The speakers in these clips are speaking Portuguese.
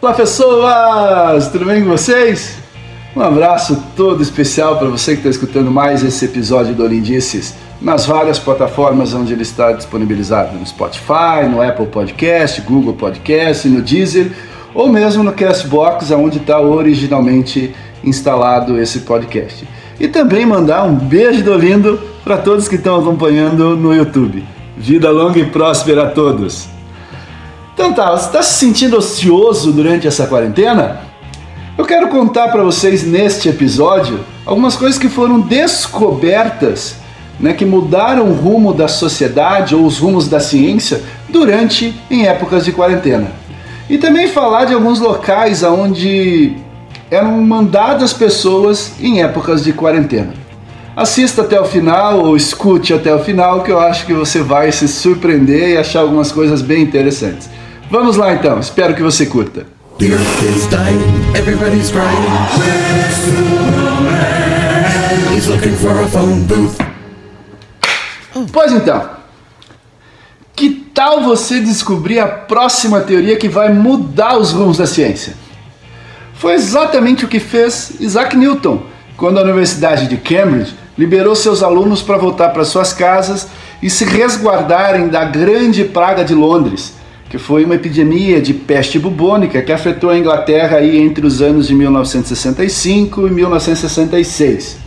Olá pessoas, tudo bem com vocês? Um abraço todo especial para você que está escutando mais esse episódio do Olindices nas várias plataformas onde ele está disponibilizado, no Spotify, no Apple Podcast, Google Podcast, no Deezer ou mesmo no Castbox, onde está originalmente instalado esse podcast. E também mandar um beijo do lindo para todos que estão acompanhando no YouTube. Vida longa e próspera a todos! Então tá, você está se sentindo ocioso durante essa quarentena? Eu quero contar para vocês neste episódio algumas coisas que foram descobertas, né, que mudaram o rumo da sociedade ou os rumos da ciência durante em épocas de quarentena. E também falar de alguns locais onde eram mandadas pessoas em épocas de quarentena. Assista até o final ou escute até o final que eu acho que você vai se surpreender e achar algumas coisas bem interessantes. Vamos lá então, espero que você curta. Pois então, que tal você descobrir a próxima teoria que vai mudar os rumos da ciência? Foi exatamente o que fez Isaac Newton quando a Universidade de Cambridge liberou seus alunos para voltar para suas casas e se resguardarem da grande praga de Londres, que foi uma epidemia de peste bubônica que afetou a Inglaterra aí entre os anos de 1965 e 1966.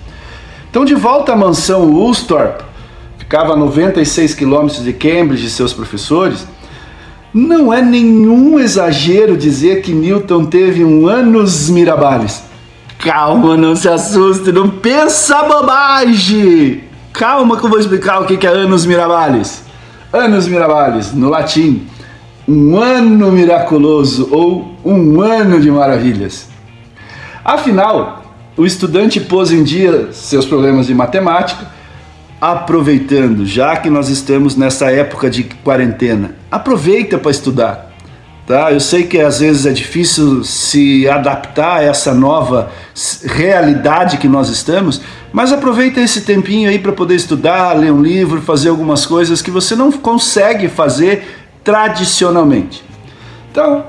Então, de volta à mansão Woolsthorpe, ficava a 96 quilômetros de Cambridge e seus professores, não é nenhum exagero dizer que Newton teve um anos mirabares. Calma, não se assuste, não pensa bobagem! Calma que eu vou explicar o que é anos mirabares. Anos mirabares, no latim, um ano miraculoso ou um ano de maravilhas. Afinal, o estudante pôs em dia seus problemas de matemática, aproveitando, já que nós estamos nessa época de quarentena. Aproveita para estudar. Tá? Eu sei que às vezes é difícil se adaptar a essa nova realidade que nós estamos, mas aproveita esse tempinho aí para poder estudar, ler um livro, fazer algumas coisas que você não consegue fazer tradicionalmente. Então,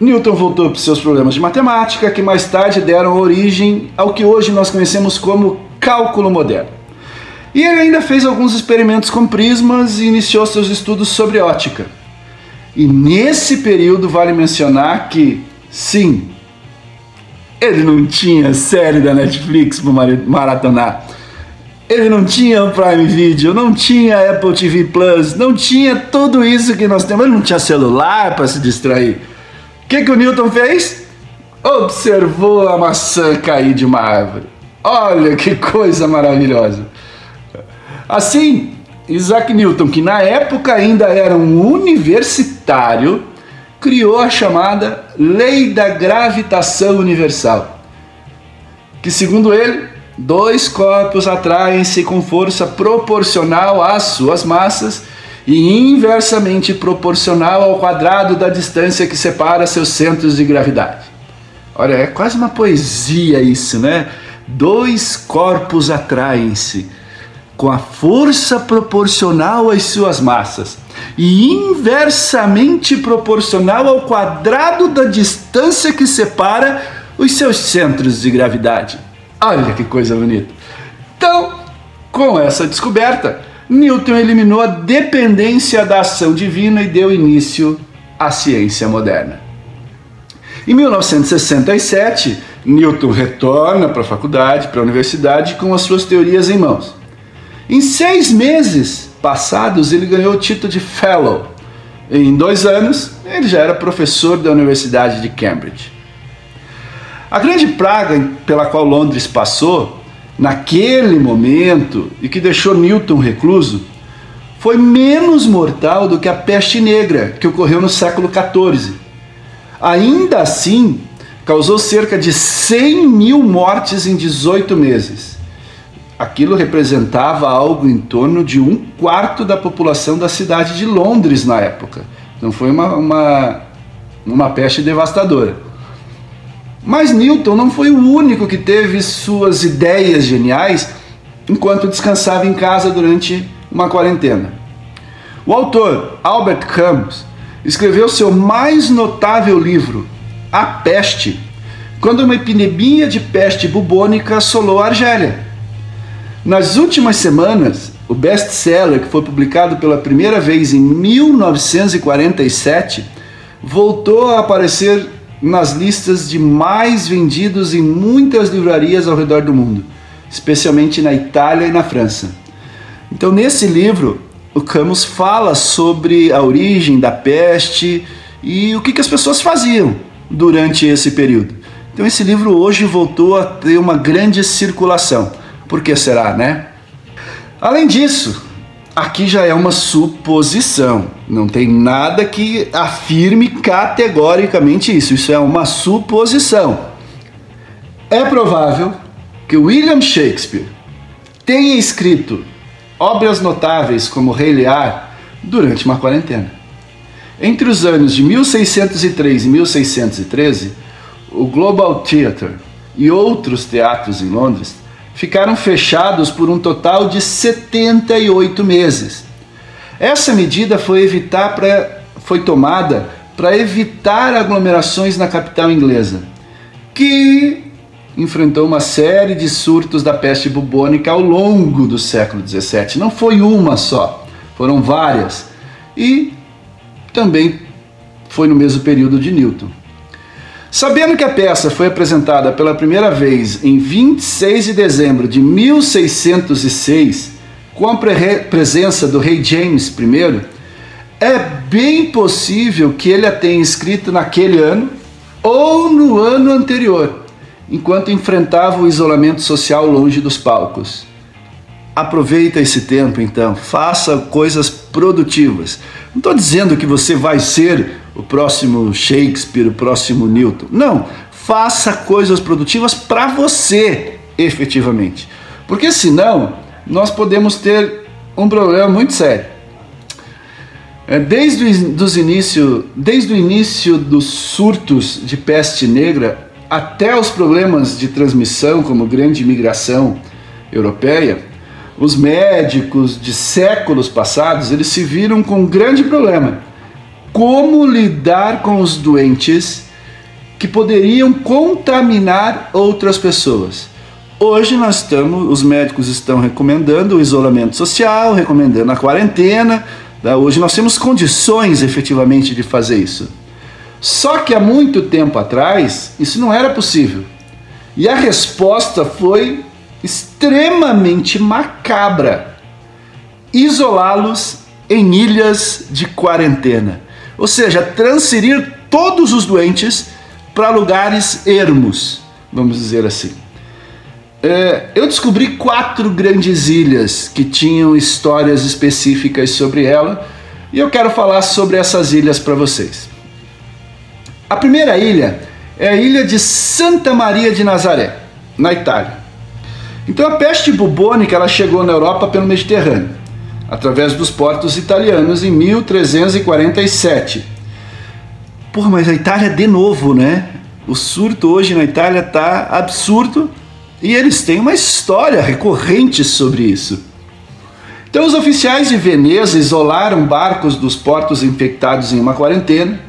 Newton voltou para seus problemas de matemática, que mais tarde deram origem ao que hoje nós conhecemos como cálculo moderno. E ele ainda fez alguns experimentos com prismas e iniciou seus estudos sobre ótica. E nesse período vale mencionar que, sim, ele não tinha série da Netflix para maratonar. Ele não tinha Prime Video, não tinha Apple TV Plus, não tinha tudo isso que nós temos. Ele não tinha celular para se distrair. O que, que o Newton fez? Observou a maçã cair de uma árvore. Olha que coisa maravilhosa. Assim, Isaac Newton, que na época ainda era um universitário, criou a chamada Lei da Gravitação Universal, que segundo ele dois corpos atraem-se com força proporcional às suas massas e inversamente proporcional ao quadrado da distância que separa seus centros de gravidade. Olha, é quase uma poesia isso, né? Dois corpos atraem-se com a força proporcional às suas massas e inversamente proporcional ao quadrado da distância que separa os seus centros de gravidade. Olha que coisa bonita. Então, com essa descoberta, Newton eliminou a dependência da ação divina e deu início à ciência moderna. Em 1967, Newton retorna para a faculdade, para a universidade, com as suas teorias em mãos. Em seis meses passados, ele ganhou o título de Fellow. Em dois anos, ele já era professor da Universidade de Cambridge. A grande praga pela qual Londres passou, naquele momento, e que deixou Newton recluso, foi menos mortal do que a peste negra que ocorreu no século XIV. Ainda assim, causou cerca de 100 mil mortes em 18 meses. Aquilo representava algo em torno de um quarto da população da cidade de Londres na época. Então foi uma, uma, uma peste devastadora. Mas Newton não foi o único que teve suas ideias geniais enquanto descansava em casa durante uma quarentena. O autor, Albert Camus, escreveu seu mais notável livro, a peste, quando uma epidemia de peste bubônica assolou a Argélia. Nas últimas semanas, o best-seller, que foi publicado pela primeira vez em 1947, voltou a aparecer nas listas de mais vendidos em muitas livrarias ao redor do mundo, especialmente na Itália e na França. Então, nesse livro, o Camus fala sobre a origem da peste e o que, que as pessoas faziam durante esse período. Então, esse livro hoje voltou a ter uma grande circulação. Por que será, né? Além disso, aqui já é uma suposição. Não tem nada que afirme categoricamente isso. Isso é uma suposição. É provável que William Shakespeare tenha escrito obras notáveis como Rei Lear durante uma quarentena. Entre os anos de 1603 e 1613, o Global Theatre e outros teatros em Londres ficaram fechados por um total de 78 meses. Essa medida foi, evitar pra, foi tomada para evitar aglomerações na capital inglesa, que enfrentou uma série de surtos da peste bubônica ao longo do século XVII. Não foi uma só, foram várias. E também foi no mesmo período de Newton. Sabendo que a peça foi apresentada pela primeira vez em 26 de dezembro de 1606, com a presença do rei James I, é bem possível que ele a tenha escrito naquele ano ou no ano anterior enquanto enfrentava o isolamento social longe dos palcos. Aproveita esse tempo então, faça coisas produtivas. Não estou dizendo que você vai ser o próximo Shakespeare, o próximo Newton. Não, faça coisas produtivas para você, efetivamente. Porque senão nós podemos ter um problema muito sério. É, desde, dos início, desde o início dos surtos de peste negra, até os problemas de transmissão, como grande imigração europeia, os médicos de séculos passados, eles se viram com um grande problema. Como lidar com os doentes que poderiam contaminar outras pessoas? Hoje nós estamos, os médicos estão recomendando o isolamento social, recomendando a quarentena. Tá? Hoje nós temos condições efetivamente de fazer isso. Só que há muito tempo atrás isso não era possível. E a resposta foi extremamente macabra: isolá-los em ilhas de quarentena. Ou seja, transferir todos os doentes para lugares ermos, vamos dizer assim. É, eu descobri quatro grandes ilhas que tinham histórias específicas sobre ela e eu quero falar sobre essas ilhas para vocês. A primeira ilha é a ilha de Santa Maria de Nazaré, na Itália. Então a peste bubônica ela chegou na Europa pelo Mediterrâneo, através dos portos italianos em 1347. Porra, mas a Itália de novo, né? O surto hoje na Itália tá absurdo e eles têm uma história recorrente sobre isso. Então os oficiais de Veneza isolaram barcos dos portos infectados em uma quarentena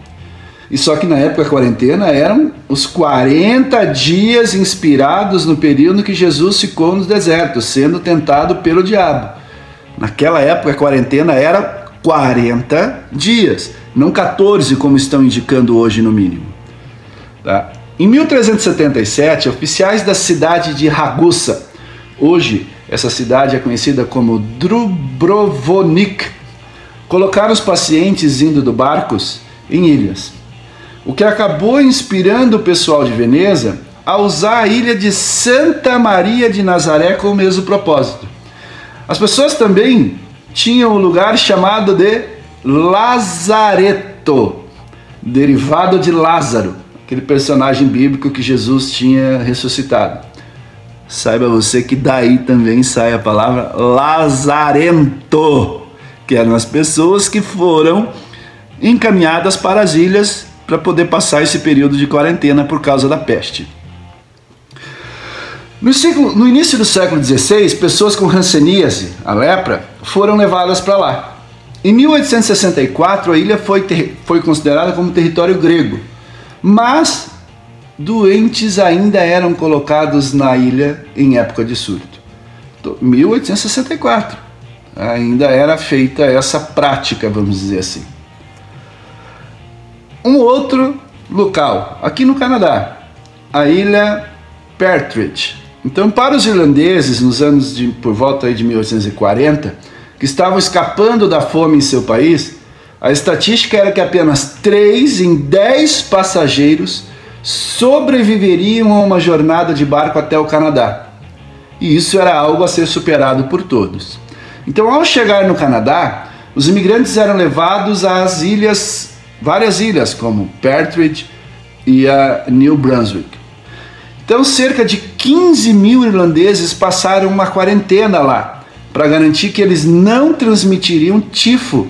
e só que na época da quarentena eram os 40 dias inspirados no período que Jesus ficou no deserto, sendo tentado pelo diabo. Naquela época a quarentena era 40 dias, não 14 como estão indicando hoje no mínimo. Tá? Em 1377, oficiais da cidade de Ragusa, hoje essa cidade é conhecida como Dubrovnik, colocaram os pacientes indo do barcos em ilhas o que acabou inspirando o pessoal de Veneza a usar a ilha de Santa Maria de Nazaré com o mesmo propósito. As pessoas também tinham um lugar chamado de Lazareto, derivado de Lázaro, aquele personagem bíblico que Jesus tinha ressuscitado. Saiba você que daí também sai a palavra Lazarento, que eram as pessoas que foram encaminhadas para as ilhas para poder passar esse período de quarentena por causa da peste. No, ciclo, no início do século XVI, pessoas com hanseníase, a lepra, foram levadas para lá. Em 1864, a ilha foi, ter, foi considerada como território grego, Mas doentes ainda eram colocados na ilha em época de surto. 1864. Ainda era feita essa prática, vamos dizer assim. Um outro local, aqui no Canadá, a ilha Partridge. Então, para os irlandeses, nos anos de, por volta de 1840, que estavam escapando da fome em seu país, a estatística era que apenas 3 em 10 passageiros sobreviveriam a uma jornada de barco até o Canadá. E isso era algo a ser superado por todos. Então, ao chegar no Canadá, os imigrantes eram levados às ilhas, várias ilhas, como Partridge e a New Brunswick. Então, cerca de 15 mil irlandeses passaram uma quarentena lá, para garantir que eles não transmitiriam tifo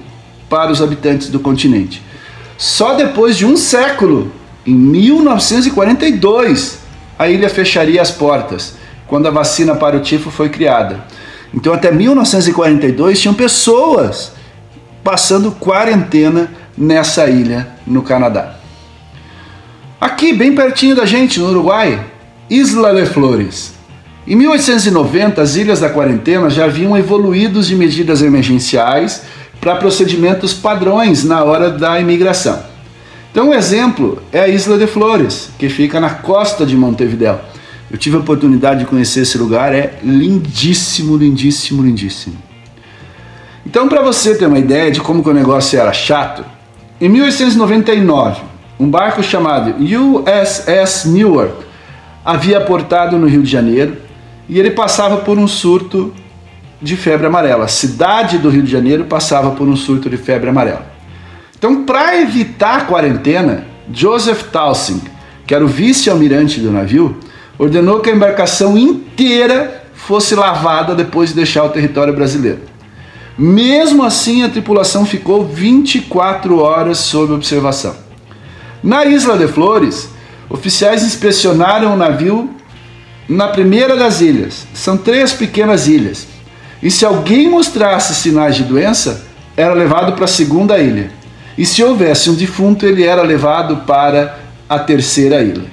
para os habitantes do continente. Só depois de um século, em 1942, a ilha fecharia as portas, quando a vacina para o tifo foi criada. Então, até 1942, tinham pessoas passando quarentena nessa ilha no Canadá. Aqui, bem pertinho da gente, no Uruguai, Isla de Flores. Em 1890, as ilhas da quarentena já haviam evoluído de medidas emergenciais para procedimentos padrões na hora da imigração. Então, um exemplo é a Isla de Flores, que fica na costa de Montevideo. Eu tive a oportunidade de conhecer esse lugar, é lindíssimo, lindíssimo, lindíssimo. Então, para você ter uma ideia de como o negócio era chato, em 1899, um barco chamado USS Newark havia aportado no Rio de Janeiro e ele passava por um surto de febre amarela. A cidade do Rio de Janeiro passava por um surto de febre amarela. Então, para evitar a quarentena, Joseph Towsing, que era o vice-almirante do navio, ordenou que a embarcação inteira fosse lavada depois de deixar o território brasileiro. Mesmo assim, a tripulação ficou 24 horas sob observação. Na Isla de Flores, oficiais inspecionaram o navio na primeira das ilhas. São três pequenas ilhas. E se alguém mostrasse sinais de doença, era levado para a segunda ilha. E se houvesse um defunto, ele era levado para a terceira ilha.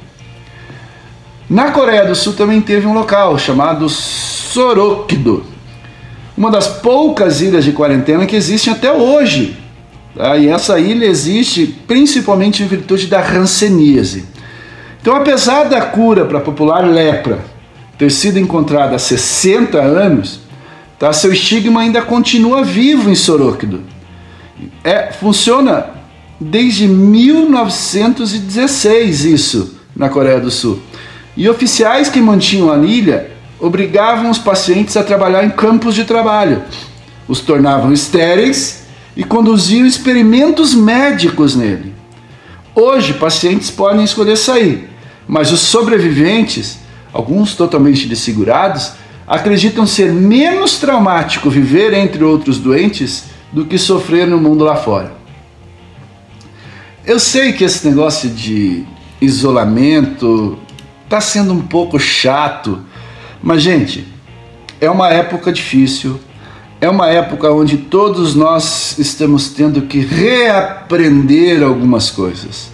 Na Coreia do Sul também teve um local chamado Sorokdo, uma das poucas ilhas de quarentena que existem até hoje. Tá? E essa ilha existe principalmente em virtude da ranceníase. Então, apesar da cura para a popular lepra ter sido encontrada há 60 anos, tá, seu estigma ainda continua vivo em Sorokdo. É, funciona desde 1916 isso na Coreia do Sul. E oficiais que mantinham a ilha obrigavam os pacientes a trabalhar em campos de trabalho, os tornavam estéreis e conduziam experimentos médicos nele. Hoje, pacientes podem escolher sair, mas os sobreviventes, alguns totalmente desfigurados, acreditam ser menos traumático viver entre outros doentes do que sofrer no mundo lá fora. Eu sei que esse negócio de isolamento está sendo um pouco chato, mas gente, é uma época difícil, é uma época onde todos nós estamos tendo que reaprender algumas coisas.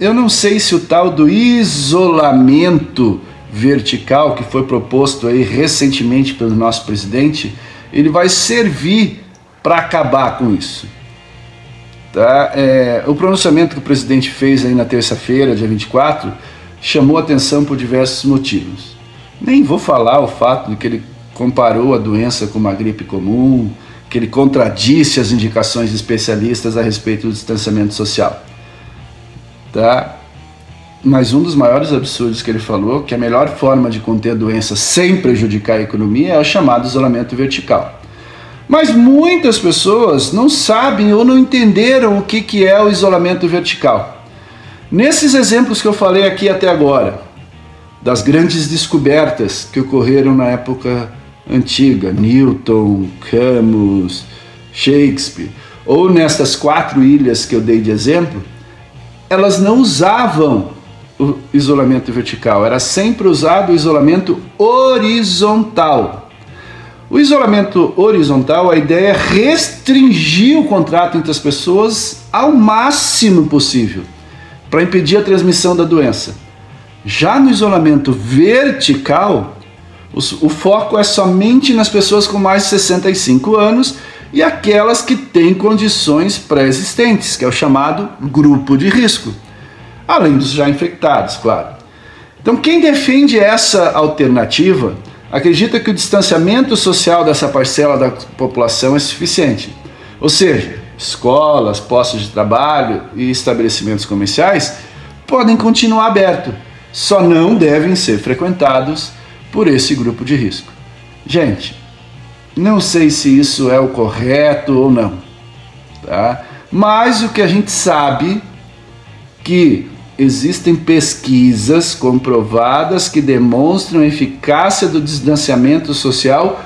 Eu não sei se o tal do isolamento vertical que foi proposto aí recentemente pelo nosso presidente, ele vai servir para acabar com isso. Tá? É, o pronunciamento que o presidente fez aí na terça-feira, dia 24, chamou atenção por diversos motivos. Nem vou falar o fato de que ele comparou a doença com uma gripe comum, que ele contradisse as indicações de especialistas a respeito do distanciamento social tá? Mas um dos maiores absurdos que ele falou, que a melhor forma de conter a doença sem prejudicar a economia é o chamado isolamento vertical. Mas muitas pessoas não sabem ou não entenderam o que, que é o isolamento vertical. Nesses exemplos que eu falei aqui até agora, das grandes descobertas que ocorreram na época antiga, Newton, Camus, Shakespeare, ou nestas quatro ilhas que eu dei de exemplo, elas não usavam o isolamento vertical, era sempre usado o isolamento horizontal. O isolamento horizontal, a ideia é restringir o contrato entre as pessoas ao máximo possível, para impedir a transmissão da doença. Já no isolamento vertical, o foco é somente nas pessoas com mais de 65 anos e aquelas que têm condições pré-existentes, que é o chamado grupo de risco, além dos já infectados, claro. Então, quem defende essa alternativa acredita que o distanciamento social dessa parcela da população é suficiente. Ou seja, escolas, postos de trabalho e estabelecimentos comerciais podem continuar abertos, só não devem ser frequentados por esse grupo de risco. Gente, não sei se isso é o correto ou não, tá? Mas o que a gente sabe que existem pesquisas comprovadas que demonstram a eficácia do distanciamento social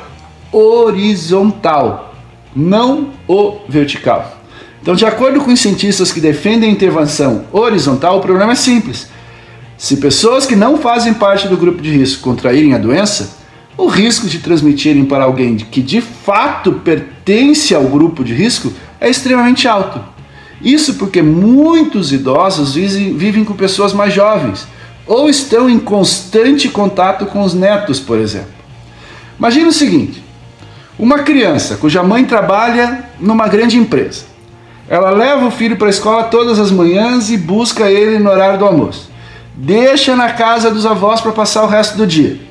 horizontal, não o vertical. Então, de acordo com os cientistas que defendem a intervenção horizontal, o problema é simples. Se pessoas que não fazem parte do grupo de risco contraírem a doença, o risco de transmitirem para alguém que de fato pertence ao grupo de risco é extremamente alto. Isso porque muitos idosos vivem com pessoas mais jovens ou estão em constante contato com os netos, por exemplo. Imagina o seguinte: uma criança cuja mãe trabalha numa grande empresa. Ela leva o filho para a escola todas as manhãs e busca ele no horário do almoço. Deixa na casa dos avós para passar o resto do dia.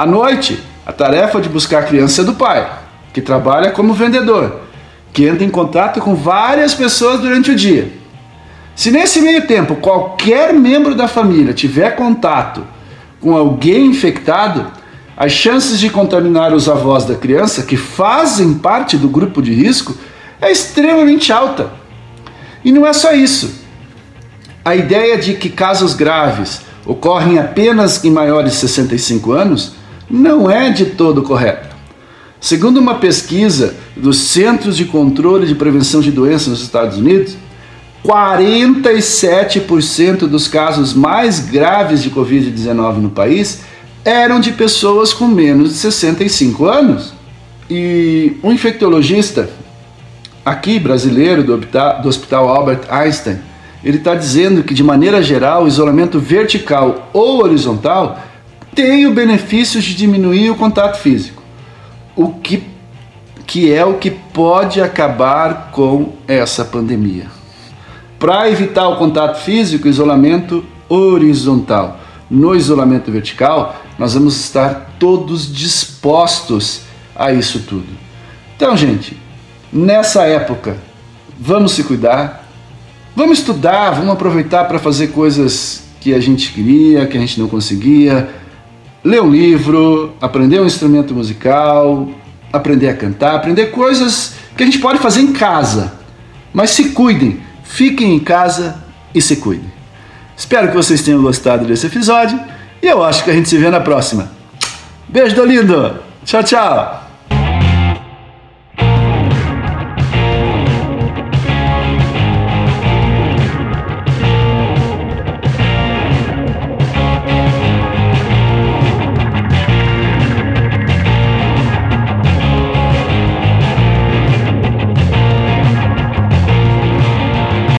À noite, a tarefa de buscar a criança é do pai, que trabalha como vendedor que entra em contato com várias pessoas durante o dia. Se nesse meio tempo qualquer membro da família tiver contato com alguém infectado, as chances de contaminar os avós da criança, que fazem parte do grupo de risco, é extremamente alta. E não é só isso. A ideia de que casos graves ocorrem apenas em maiores de 65 anos não é de todo correta. Segundo uma pesquisa dos Centros de Controle de Prevenção de Doenças nos Estados Unidos, 47% dos casos mais graves de Covid-19 no país eram de pessoas com menos de 65 anos. E um infectologista aqui brasileiro do Hospital, Albert Einstein, ele está dizendo que de maneira geral o isolamento vertical ou horizontal tem o benefício de diminuir o contato físico o que, que é o que pode acabar com essa pandemia. Para evitar o contato físico, isolamento horizontal. No isolamento vertical, nós vamos estar todos dispostos a isso tudo. Então, gente, nessa época, vamos se cuidar, vamos estudar, vamos aproveitar para fazer coisas que a gente queria, que a gente não conseguia, ler um livro, aprender um instrumento musical, aprender a cantar, aprender coisas que a gente pode fazer em casa. Mas se cuidem, fiquem em casa e se cuidem. Espero que vocês tenham gostado desse episódio e eu acho que a gente se vê na próxima. Beijo do lindo! Tchau, tchau!